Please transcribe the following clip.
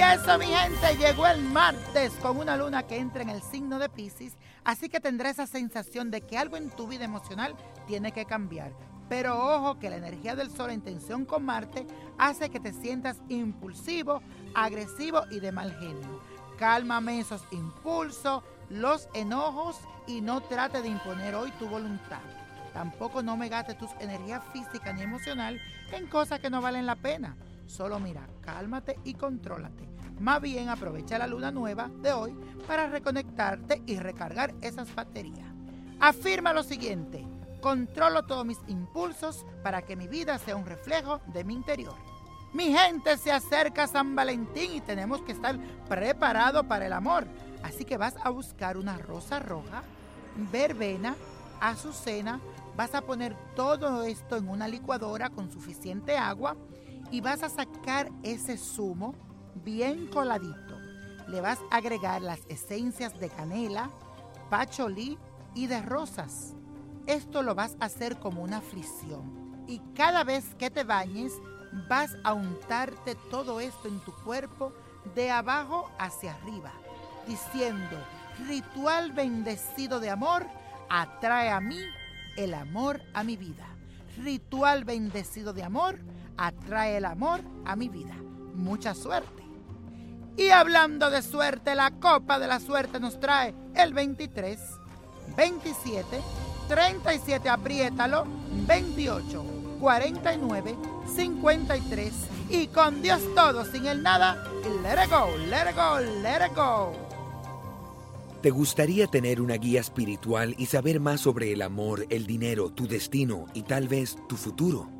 eso, mi gente, llegó el martes con una luna que entra en el signo de Pisces, así que tendrá esa sensación de que algo en tu vida emocional tiene que cambiar. Pero ojo que la energía del Sol en tensión con Marte hace que te sientas impulsivo, agresivo y de mal genio. Cálmame esos impulsos, los enojos y no trate de imponer hoy tu voluntad. Tampoco no me gastes tus energías físicas ni emocional en cosas que no valen la pena. Solo mira, cálmate y contrólate. Más bien aprovecha la luna nueva de hoy para reconectarte y recargar esas baterías. Afirma lo siguiente, controlo todos mis impulsos para que mi vida sea un reflejo de mi interior. Mi gente se acerca a San Valentín y tenemos que estar preparados para el amor. Así que vas a buscar una rosa roja, verbena, azucena, vas a poner todo esto en una licuadora con suficiente agua y vas a sacar ese zumo bien coladito. Le vas a agregar las esencias de canela, pacholí y de rosas. Esto lo vas a hacer como una aflicción. Y cada vez que te bañes, vas a untarte todo esto en tu cuerpo de abajo hacia arriba, diciendo, ritual bendecido de amor, atrae a mí el amor a mi vida. Ritual bendecido de amor, atrae el amor a mi vida. Mucha suerte. Y hablando de suerte, la copa de la suerte nos trae el 23, 27, 37, apriétalo, 28, 49, 53 y con Dios todo, sin el nada, let it go, let it go, let it go. ¿Te gustaría tener una guía espiritual y saber más sobre el amor, el dinero, tu destino y tal vez tu futuro?